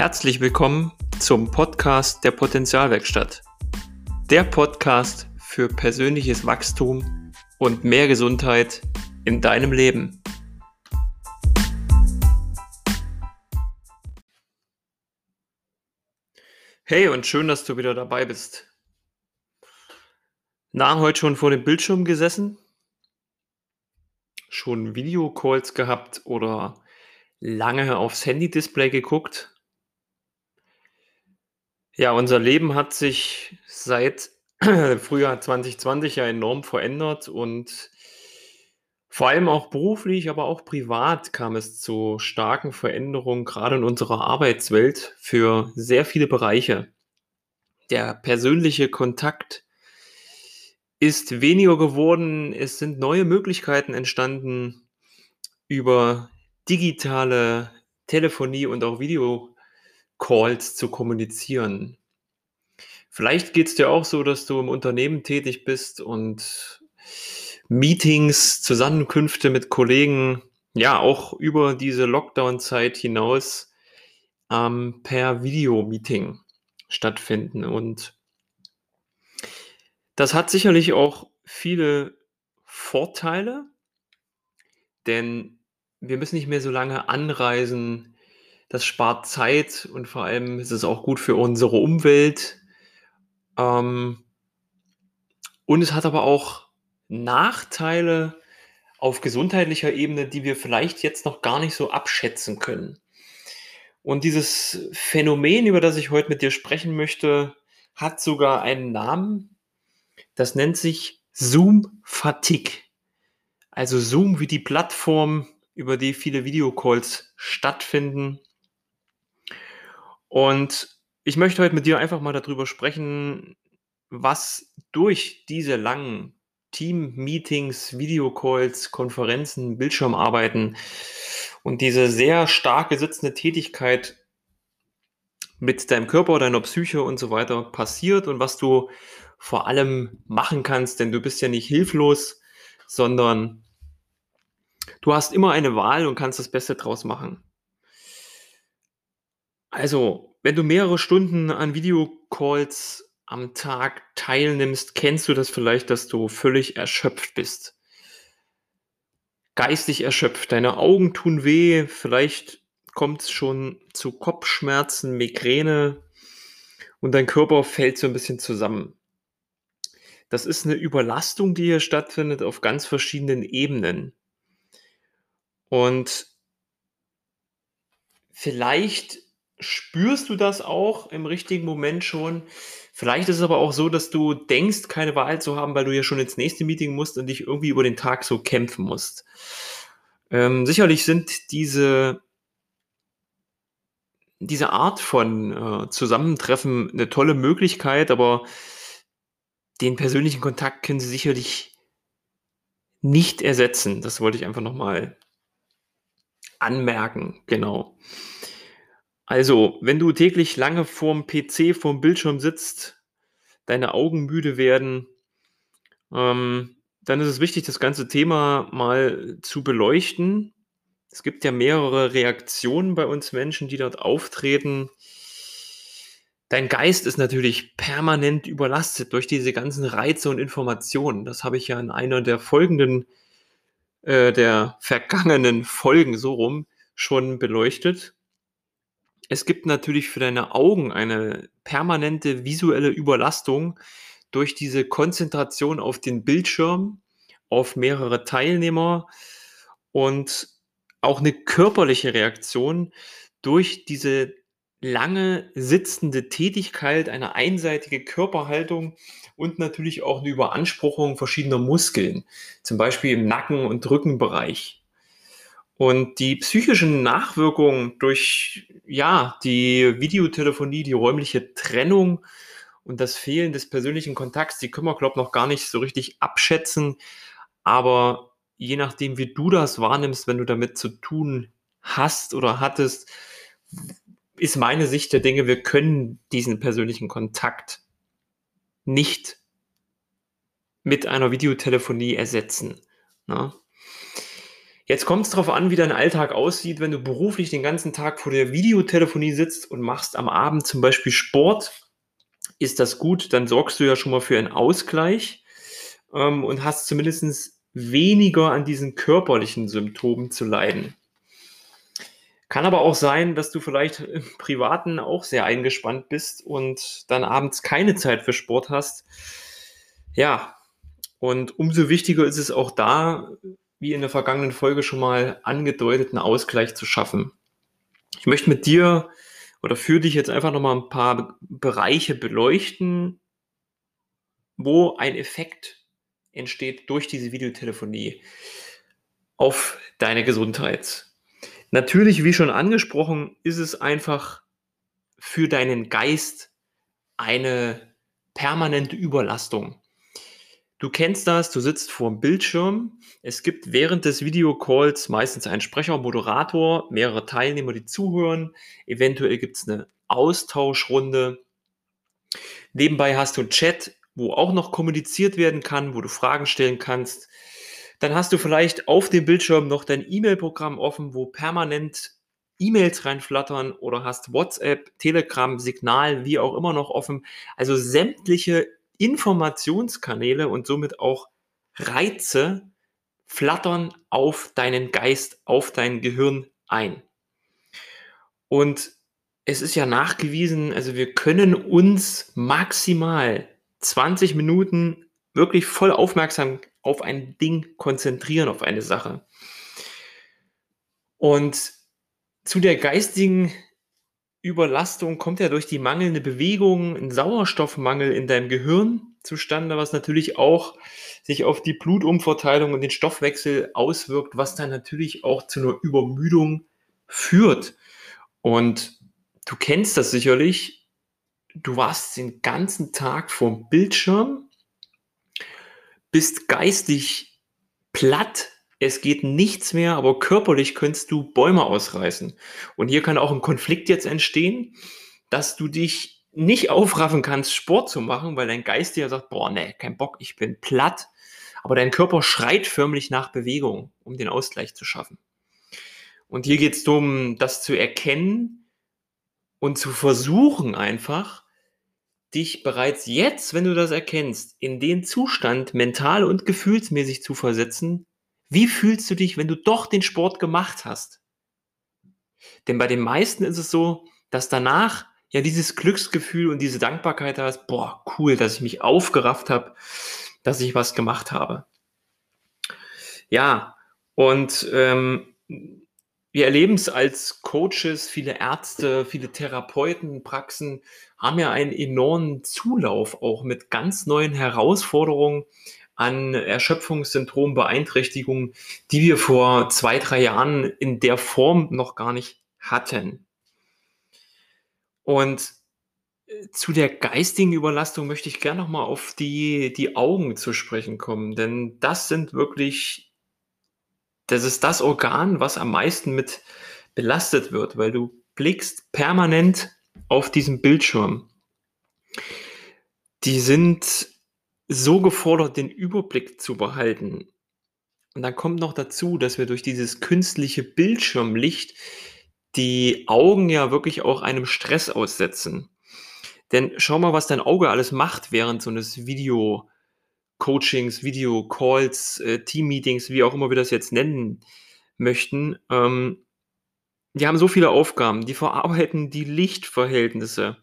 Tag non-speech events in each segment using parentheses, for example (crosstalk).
Herzlich willkommen zum Podcast der Potenzialwerkstatt. Der Podcast für persönliches Wachstum und mehr Gesundheit in deinem Leben. Hey und schön, dass du wieder dabei bist. Na, heute schon vor dem Bildschirm gesessen? Schon Videocalls gehabt oder lange aufs Handy-Display geguckt? Ja, unser Leben hat sich seit (clears throat) Frühjahr 2020 ja enorm verändert und vor allem auch beruflich, aber auch privat kam es zu starken Veränderungen, gerade in unserer Arbeitswelt für sehr viele Bereiche. Der persönliche Kontakt ist weniger geworden. Es sind neue Möglichkeiten entstanden über digitale Telefonie und auch Videocalls zu kommunizieren. Vielleicht geht es dir auch so, dass du im Unternehmen tätig bist und Meetings, Zusammenkünfte mit Kollegen, ja, auch über diese Lockdown-Zeit hinaus ähm, per Videomeeting stattfinden. Und das hat sicherlich auch viele Vorteile, denn wir müssen nicht mehr so lange anreisen. Das spart Zeit und vor allem ist es auch gut für unsere Umwelt. Ähm, und es hat aber auch Nachteile auf gesundheitlicher Ebene, die wir vielleicht jetzt noch gar nicht so abschätzen können. Und dieses Phänomen, über das ich heute mit dir sprechen möchte, hat sogar einen Namen. Das nennt sich Zoom Fatigue. Also Zoom wie die Plattform, über die viele Videocalls stattfinden. Und ich möchte heute mit dir einfach mal darüber sprechen, was durch diese langen Team-Meetings, Videocalls, Konferenzen, Bildschirmarbeiten und diese sehr starke sitzende Tätigkeit mit deinem Körper, deiner Psyche und so weiter passiert und was du vor allem machen kannst, denn du bist ja nicht hilflos, sondern du hast immer eine Wahl und kannst das Beste draus machen. Also, wenn du mehrere Stunden an Videocalls am Tag teilnimmst, kennst du das vielleicht, dass du völlig erschöpft bist. Geistig erschöpft. Deine Augen tun weh, vielleicht kommt es schon zu Kopfschmerzen, Migräne und dein Körper fällt so ein bisschen zusammen. Das ist eine Überlastung, die hier stattfindet auf ganz verschiedenen Ebenen. Und vielleicht spürst du das auch im richtigen Moment schon. Vielleicht ist es aber auch so, dass du denkst, keine Wahl zu haben, weil du ja schon ins nächste Meeting musst und dich irgendwie über den Tag so kämpfen musst. Ähm, sicherlich sind diese, diese Art von äh, Zusammentreffen eine tolle Möglichkeit, aber den persönlichen Kontakt können sie sicherlich nicht ersetzen. Das wollte ich einfach nochmal anmerken, genau. Also, wenn du täglich lange vorm PC, vorm Bildschirm sitzt, deine Augen müde werden, ähm, dann ist es wichtig, das ganze Thema mal zu beleuchten. Es gibt ja mehrere Reaktionen bei uns Menschen, die dort auftreten. Dein Geist ist natürlich permanent überlastet durch diese ganzen Reize und Informationen. Das habe ich ja in einer der folgenden, äh, der vergangenen Folgen so rum schon beleuchtet. Es gibt natürlich für deine Augen eine permanente visuelle Überlastung durch diese Konzentration auf den Bildschirm, auf mehrere Teilnehmer und auch eine körperliche Reaktion durch diese lange sitzende Tätigkeit, eine einseitige Körperhaltung und natürlich auch eine Überanspruchung verschiedener Muskeln, zum Beispiel im Nacken- und Rückenbereich. Und die psychischen Nachwirkungen durch, ja, die Videotelefonie, die räumliche Trennung und das Fehlen des persönlichen Kontakts, die können wir, glaube ich, noch gar nicht so richtig abschätzen. Aber je nachdem, wie du das wahrnimmst, wenn du damit zu tun hast oder hattest, ist meine Sicht der Dinge, wir können diesen persönlichen Kontakt nicht mit einer Videotelefonie ersetzen. Ne? Jetzt kommt es darauf an, wie dein Alltag aussieht, wenn du beruflich den ganzen Tag vor der Videotelefonie sitzt und machst am Abend zum Beispiel Sport. Ist das gut? Dann sorgst du ja schon mal für einen Ausgleich ähm, und hast zumindest weniger an diesen körperlichen Symptomen zu leiden. Kann aber auch sein, dass du vielleicht im Privaten auch sehr eingespannt bist und dann abends keine Zeit für Sport hast. Ja, und umso wichtiger ist es auch da, wie in der vergangenen Folge schon mal angedeutet, einen Ausgleich zu schaffen. Ich möchte mit dir oder für dich jetzt einfach nochmal ein paar Bereiche beleuchten, wo ein Effekt entsteht durch diese Videotelefonie auf deine Gesundheit. Natürlich, wie schon angesprochen, ist es einfach für deinen Geist eine permanente Überlastung. Du kennst das, du sitzt vor dem Bildschirm. Es gibt während des Videocalls meistens einen Sprecher, Moderator, mehrere Teilnehmer, die zuhören. Eventuell gibt es eine Austauschrunde. Nebenbei hast du einen Chat, wo auch noch kommuniziert werden kann, wo du Fragen stellen kannst. Dann hast du vielleicht auf dem Bildschirm noch dein E-Mail-Programm offen, wo permanent E-Mails reinflattern oder hast WhatsApp, Telegram, Signal, wie auch immer noch offen. Also sämtliche Informationskanäle und somit auch Reize flattern auf deinen Geist, auf dein Gehirn ein. Und es ist ja nachgewiesen, also wir können uns maximal 20 Minuten wirklich voll aufmerksam auf ein Ding konzentrieren, auf eine Sache. Und zu der geistigen Überlastung kommt ja durch die mangelnde Bewegung, ein Sauerstoffmangel in deinem Gehirn zustande, was natürlich auch sich auf die Blutumverteilung und den Stoffwechsel auswirkt, was dann natürlich auch zu einer Übermüdung führt. Und du kennst das sicherlich. Du warst den ganzen Tag vorm Bildschirm, bist geistig platt, es geht nichts mehr, aber körperlich könntest du Bäume ausreißen. Und hier kann auch ein Konflikt jetzt entstehen, dass du dich nicht aufraffen kannst, Sport zu machen, weil dein Geist dir sagt, boah, nee, kein Bock, ich bin platt. Aber dein Körper schreit förmlich nach Bewegung, um den Ausgleich zu schaffen. Und hier geht es darum, das zu erkennen und zu versuchen einfach, dich bereits jetzt, wenn du das erkennst, in den Zustand mental und gefühlsmäßig zu versetzen, wie fühlst du dich, wenn du doch den Sport gemacht hast? Denn bei den meisten ist es so, dass danach ja dieses Glücksgefühl und diese Dankbarkeit da ist, boah, cool, dass ich mich aufgerafft habe, dass ich was gemacht habe. Ja, und ähm, wir erleben es als Coaches, viele Ärzte, viele Therapeuten, Praxen haben ja einen enormen Zulauf auch mit ganz neuen Herausforderungen, an Erschöpfungssyndrom, Beeinträchtigungen, die wir vor zwei, drei Jahren in der Form noch gar nicht hatten. Und äh, zu der geistigen Überlastung möchte ich gerne nochmal auf die, die Augen zu sprechen kommen, denn das sind wirklich, das ist das Organ, was am meisten mit belastet wird, weil du blickst permanent auf diesem Bildschirm. Die sind so gefordert, den Überblick zu behalten. Und dann kommt noch dazu, dass wir durch dieses künstliche Bildschirmlicht die Augen ja wirklich auch einem Stress aussetzen. Denn schau mal, was dein Auge alles macht während so eines Video-Coachings, Video-Calls, äh, Team-Meetings, wie auch immer wir das jetzt nennen möchten. Ähm, die haben so viele Aufgaben, die verarbeiten die Lichtverhältnisse,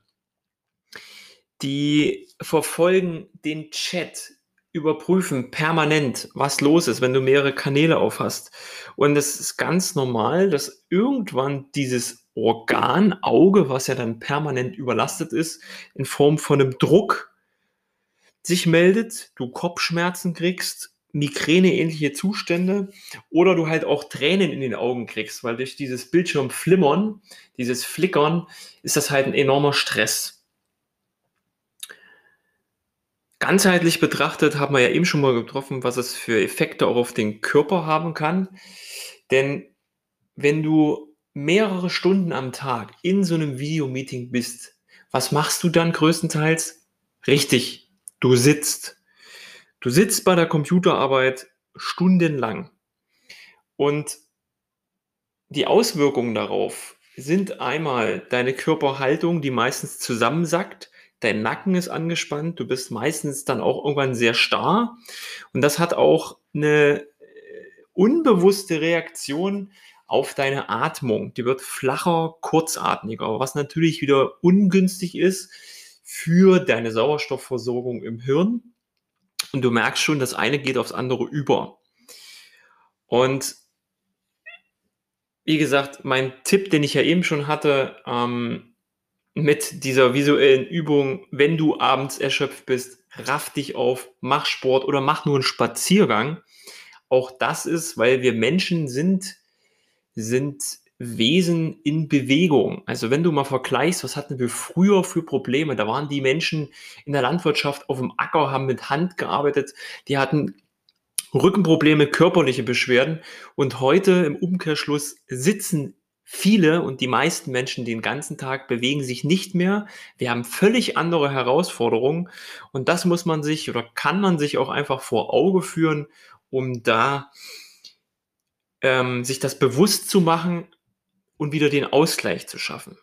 die verfolgen den Chat, überprüfen permanent, was los ist, wenn du mehrere Kanäle aufhast. Und es ist ganz normal, dass irgendwann dieses Organ, Auge, was ja dann permanent überlastet ist, in Form von einem Druck sich meldet, du Kopfschmerzen kriegst, Migräne-ähnliche Zustände oder du halt auch Tränen in den Augen kriegst, weil durch dieses Bildschirmflimmern, dieses Flickern, ist das halt ein enormer Stress. Ganzheitlich betrachtet haben wir ja eben schon mal getroffen, was es für Effekte auch auf den Körper haben kann. Denn wenn du mehrere Stunden am Tag in so einem Videomeeting bist, was machst du dann größtenteils? Richtig, du sitzt. Du sitzt bei der Computerarbeit stundenlang. Und die Auswirkungen darauf sind einmal deine Körperhaltung, die meistens zusammensackt, dein Nacken ist angespannt, du bist meistens dann auch irgendwann sehr starr und das hat auch eine äh, unbewusste Reaktion auf deine Atmung. Die wird flacher, kurzatmiger, was natürlich wieder ungünstig ist für deine Sauerstoffversorgung im Hirn. Und du merkst schon, das eine geht aufs andere über. Und wie gesagt, mein Tipp, den ich ja eben schon hatte, ähm, mit dieser visuellen Übung, wenn du abends erschöpft bist, raff dich auf, mach Sport oder mach nur einen Spaziergang. Auch das ist, weil wir Menschen sind, sind Wesen in Bewegung. Also wenn du mal vergleichst, was hatten wir früher für Probleme? Da waren die Menschen in der Landwirtschaft auf dem Acker, haben mit Hand gearbeitet, die hatten Rückenprobleme, körperliche Beschwerden und heute im Umkehrschluss sitzen viele und die meisten Menschen den ganzen Tag bewegen sich nicht mehr. Wir haben völlig andere Herausforderungen und das muss man sich oder kann man sich auch einfach vor Auge führen, um da ähm, sich das bewusst zu machen und wieder den Ausgleich zu schaffen.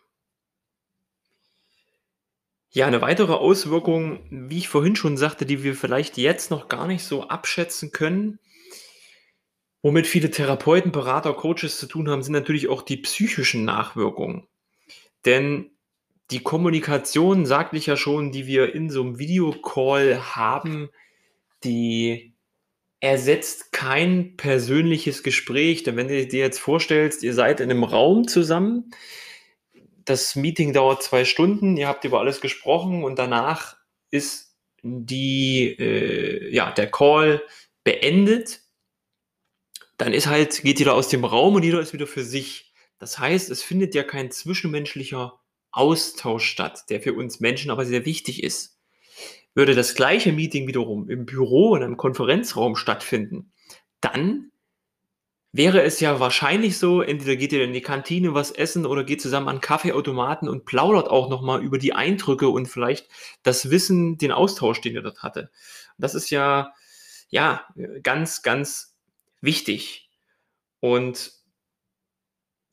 Ja, eine weitere Auswirkung, wie ich vorhin schon sagte, die wir vielleicht jetzt noch gar nicht so abschätzen können, womit viele Therapeuten, Berater, Coaches zu tun haben, sind natürlich auch die psychischen Nachwirkungen. Denn die Kommunikation, sagte ich ja schon, die wir in so einem Videocall haben, die ersetzt kein persönliches Gespräch. Denn wenn du dir jetzt vorstellst, ihr seid in einem Raum zusammen, das Meeting dauert zwei Stunden, ihr habt über alles gesprochen und danach ist die, äh, ja, der Call beendet. Dann ist halt, geht jeder aus dem Raum und jeder ist wieder für sich. Das heißt, es findet ja kein zwischenmenschlicher Austausch statt, der für uns Menschen aber sehr wichtig ist. Würde das gleiche Meeting wiederum im Büro in einem Konferenzraum stattfinden, dann wäre es ja wahrscheinlich so, entweder geht ihr in die Kantine was essen oder geht zusammen an Kaffeeautomaten und plaudert auch nochmal über die Eindrücke und vielleicht das Wissen, den Austausch, den ihr dort hatte. Das ist ja, ja, ganz, ganz wichtig. Und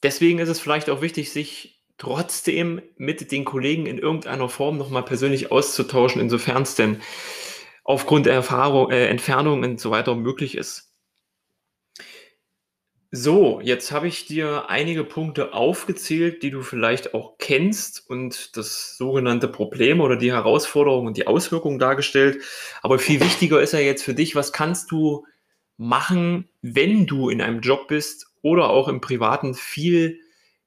deswegen ist es vielleicht auch wichtig, sich trotzdem mit den Kollegen in irgendeiner Form nochmal persönlich auszutauschen, insofern es denn aufgrund der Erfahrung, äh, Entfernung und so weiter möglich ist. So, jetzt habe ich dir einige Punkte aufgezählt, die du vielleicht auch kennst und das sogenannte Problem oder die Herausforderung und die Auswirkungen dargestellt. Aber viel wichtiger ist ja jetzt für dich, was kannst du machen, wenn du in einem Job bist oder auch im Privaten viel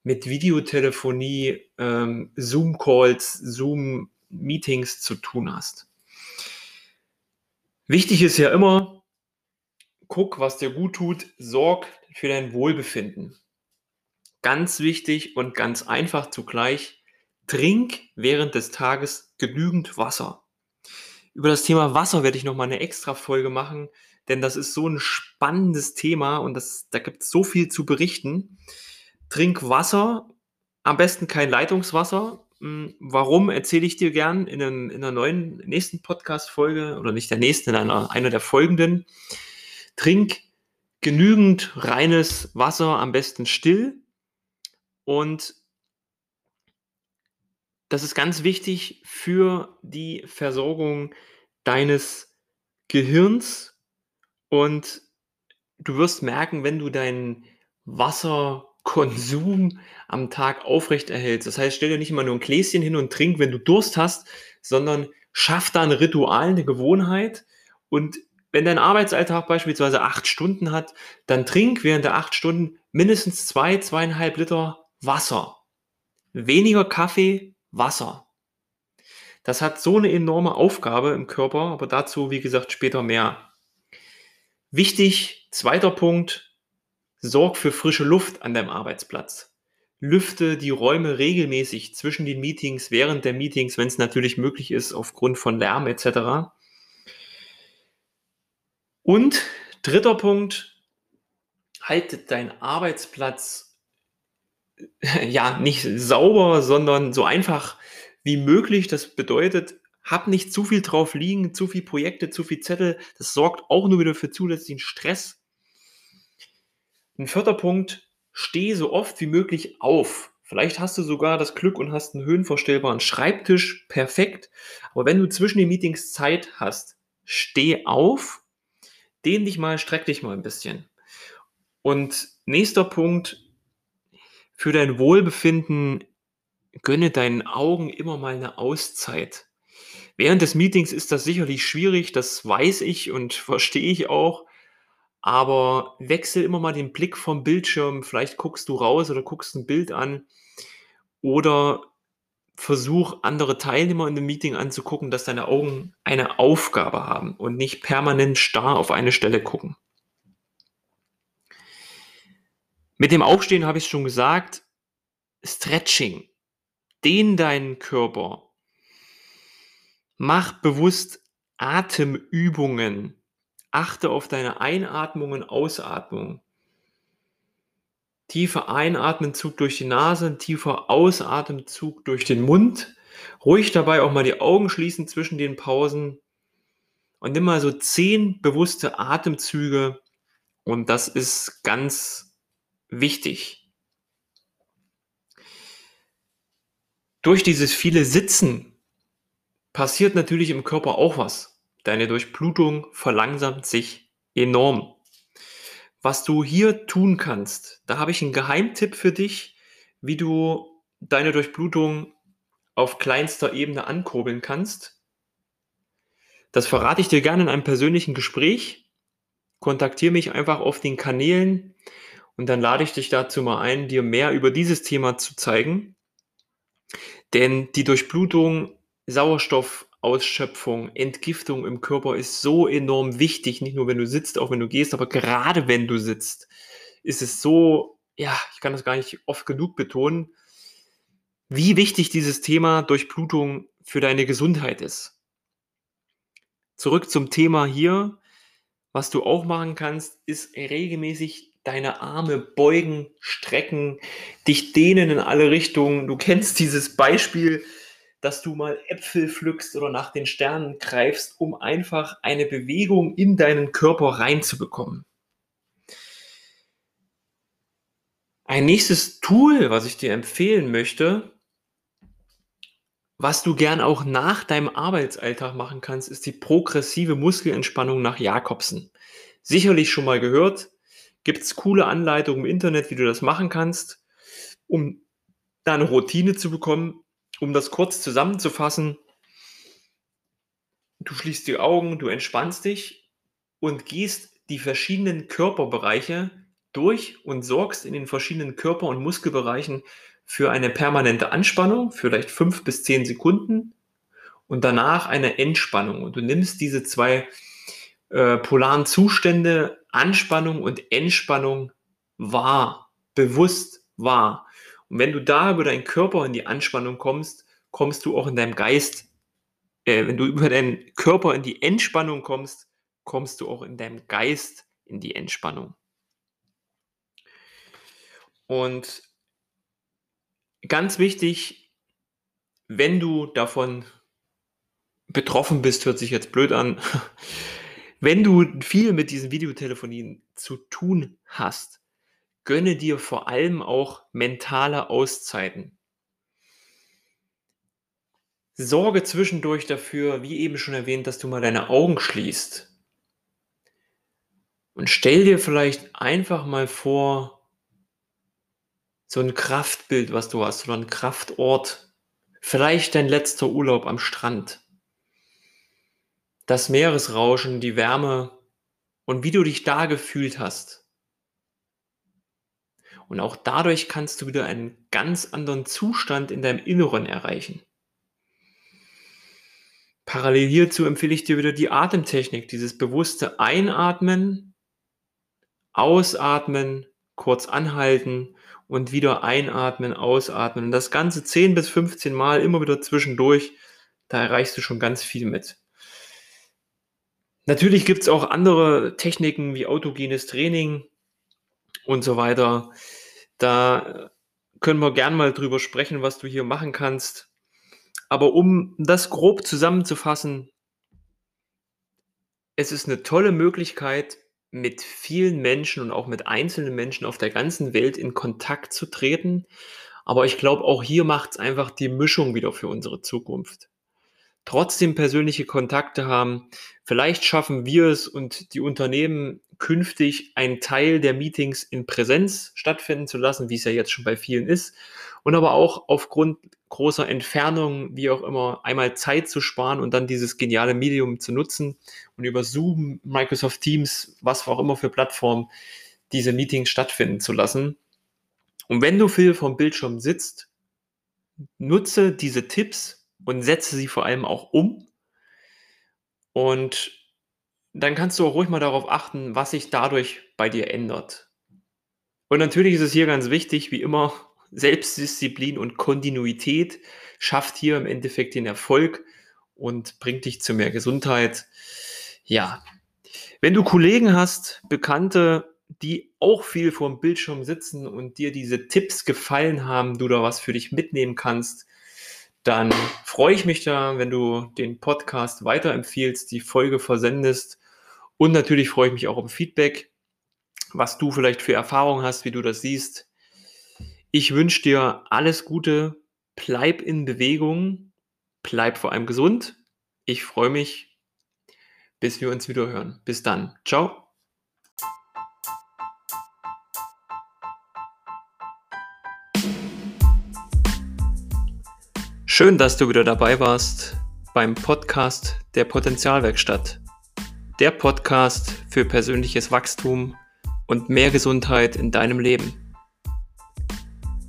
mit Videotelefonie, ähm, Zoom-Calls, Zoom-Meetings zu tun hast. Wichtig ist ja immer, guck, was dir gut tut, sorg für dein Wohlbefinden. Ganz wichtig und ganz einfach zugleich, trink während des Tages genügend Wasser. Über das Thema Wasser werde ich nochmal eine extra Folge machen, denn das ist so ein spannendes Thema und das, da gibt es so viel zu berichten. Trink Wasser, am besten kein Leitungswasser. Hm, warum erzähle ich dir gern in, einem, in einer neuen nächsten Podcast-Folge oder nicht der nächsten, in einer, einer der folgenden. Trink genügend reines Wasser, am besten still. Und das ist ganz wichtig für die Versorgung deines Gehirns. Und du wirst merken, wenn du deinen Wasserkonsum am Tag aufrechterhältst. Das heißt, stell dir nicht immer nur ein Gläschen hin und trink, wenn du Durst hast, sondern schaff da ein Ritual, eine Gewohnheit und wenn dein Arbeitsalltag beispielsweise acht Stunden hat, dann trink während der acht Stunden mindestens zwei, zweieinhalb Liter Wasser. Weniger Kaffee, Wasser. Das hat so eine enorme Aufgabe im Körper, aber dazu, wie gesagt, später mehr. Wichtig, zweiter Punkt, sorg für frische Luft an deinem Arbeitsplatz. Lüfte die Räume regelmäßig zwischen den Meetings, während der Meetings, wenn es natürlich möglich ist, aufgrund von Lärm etc. Und dritter Punkt, haltet deinen Arbeitsplatz ja nicht sauber, sondern so einfach wie möglich. Das bedeutet, hab nicht zu viel drauf liegen, zu viel Projekte, zu viel Zettel. Das sorgt auch nur wieder für zusätzlichen Stress. Ein vierter Punkt, steh so oft wie möglich auf. Vielleicht hast du sogar das Glück und hast einen höhenverstellbaren Schreibtisch, perfekt. Aber wenn du zwischen den Meetings Zeit hast, steh auf, dehn dich mal, streck dich mal ein bisschen. Und nächster Punkt, für dein Wohlbefinden gönne deinen Augen immer mal eine Auszeit. Während des Meetings ist das sicherlich schwierig, das weiß ich und (laughs) verstehe ich auch. Aber wechsel immer mal den Blick vom Bildschirm. Vielleicht guckst du raus oder guckst ein Bild an. Oder versuch andere Teilnehmer in dem Meeting anzugucken, dass deine Augen eine Aufgabe haben und nicht permanent starr auf eine Stelle gucken. Mit dem Aufstehen habe ich es schon gesagt. Stretching. Dehn deinen Körper. Mach bewusst Atemübungen. Achte auf deine Einatmung und Ausatmung. Tiefer Einatemzug durch die Nase, tiefer Ausatemzug durch den Mund. Ruhig dabei auch mal die Augen schließen zwischen den Pausen. Und nimm mal so zehn bewusste Atemzüge. Und das ist ganz wichtig. Durch dieses viele Sitzen passiert natürlich im Körper auch was. Deine Durchblutung verlangsamt sich enorm. Was du hier tun kannst, da habe ich einen Geheimtipp für dich, wie du deine Durchblutung auf kleinster Ebene ankurbeln kannst. Das verrate ich dir gerne in einem persönlichen Gespräch. Kontaktiere mich einfach auf den Kanälen und dann lade ich dich dazu mal ein, dir mehr über dieses Thema zu zeigen. Denn die Durchblutung, Sauerstoff Ausschöpfung, Entgiftung im Körper ist so enorm wichtig, nicht nur wenn du sitzt, auch wenn du gehst, aber gerade wenn du sitzt, ist es so, ja, ich kann das gar nicht oft genug betonen, wie wichtig dieses Thema Durchblutung für deine Gesundheit ist. Zurück zum Thema hier. Was du auch machen kannst, ist regelmäßig deine Arme beugen, strecken, dich dehnen in alle Richtungen. Du kennst dieses Beispiel, dass du mal Äpfel pflückst oder nach den Sternen greifst, um einfach eine Bewegung in deinen Körper reinzubekommen. Ein nächstes Tool, was ich dir empfehlen möchte, was du gern auch nach deinem Arbeitsalltag machen kannst, ist die progressive Muskelentspannung nach Jakobsen. Sicherlich schon mal gehört, gibt es coole Anleitungen im Internet, wie du das machen kannst, um da eine Routine zu bekommen, um das kurz zusammenzufassen, du schließt die Augen, du entspannst dich und gehst die verschiedenen Körperbereiche durch und sorgst in den verschiedenen Körper- und Muskelbereichen für eine permanente Anspannung, vielleicht fünf bis zehn Sekunden und danach eine Entspannung. Und du nimmst diese zwei äh, polaren Zustände, Anspannung und Entspannung wahr, bewusst wahr. Und wenn du da über deinen Körper in die Anspannung kommst, kommst du auch in deinem Geist, äh, wenn du über deinen Körper in die Entspannung kommst, kommst du auch in deinem Geist in die Entspannung. Und ganz wichtig, wenn du davon betroffen bist, hört sich jetzt blöd an, (laughs) wenn du viel mit diesen Videotelefonien zu tun hast, gönne dir vor allem auch mentale Auszeiten. Sorge zwischendurch dafür, wie eben schon erwähnt, dass du mal deine Augen schließt. Und stell dir vielleicht einfach mal vor, so ein Kraftbild, was du hast, oder ein Kraftort. Vielleicht dein letzter Urlaub am Strand. Das Meeresrauschen, die Wärme und wie du dich da gefühlt hast. Und auch dadurch kannst du wieder einen ganz anderen Zustand in deinem Inneren erreichen. Parallel hierzu empfehle ich dir wieder die Atemtechnik, dieses bewusste Einatmen, Ausatmen, kurz anhalten und wieder einatmen, ausatmen. Und das Ganze 10 bis 15 Mal immer wieder zwischendurch. Da erreichst du schon ganz viel mit. Natürlich gibt es auch andere Techniken wie autogenes Training, und so weiter. Da können wir gern mal drüber sprechen, was du hier machen kannst. Aber um das grob zusammenzufassen, es ist eine tolle Möglichkeit, mit vielen Menschen und auch mit einzelnen Menschen auf der ganzen Welt in Kontakt zu treten. Aber ich glaube, auch hier macht es einfach die Mischung wieder für unsere Zukunft. Trotzdem persönliche Kontakte haben. Vielleicht schaffen wir es und die Unternehmen künftig einen Teil der Meetings in Präsenz stattfinden zu lassen, wie es ja jetzt schon bei vielen ist. Und aber auch aufgrund großer Entfernung, wie auch immer, einmal Zeit zu sparen und dann dieses geniale Medium zu nutzen und über Zoom, Microsoft Teams, was auch immer für Plattformen, diese Meetings stattfinden zu lassen. Und wenn du viel vom Bildschirm sitzt, nutze diese Tipps und setze sie vor allem auch um. Und dann kannst du auch ruhig mal darauf achten, was sich dadurch bei dir ändert. Und natürlich ist es hier ganz wichtig, wie immer, (laughs) Selbstdisziplin und Kontinuität schafft hier im Endeffekt den Erfolg und bringt dich zu mehr Gesundheit. Ja, wenn du Kollegen hast, Bekannte, die auch viel vor dem Bildschirm sitzen und dir diese Tipps gefallen haben, du da was für dich mitnehmen kannst, dann freue ich mich da, wenn du den Podcast weiterempfiehlst, die Folge versendest und natürlich freue ich mich auch um Feedback, was du vielleicht für Erfahrungen hast, wie du das siehst. Ich wünsche dir alles Gute, bleib in Bewegung, bleib vor allem gesund. Ich freue mich, bis wir uns wieder hören. Bis dann. Ciao. Schön, dass du wieder dabei warst beim Podcast der Potenzialwerkstatt der Podcast für persönliches Wachstum und mehr Gesundheit in deinem Leben.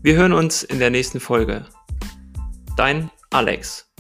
Wir hören uns in der nächsten Folge. Dein Alex.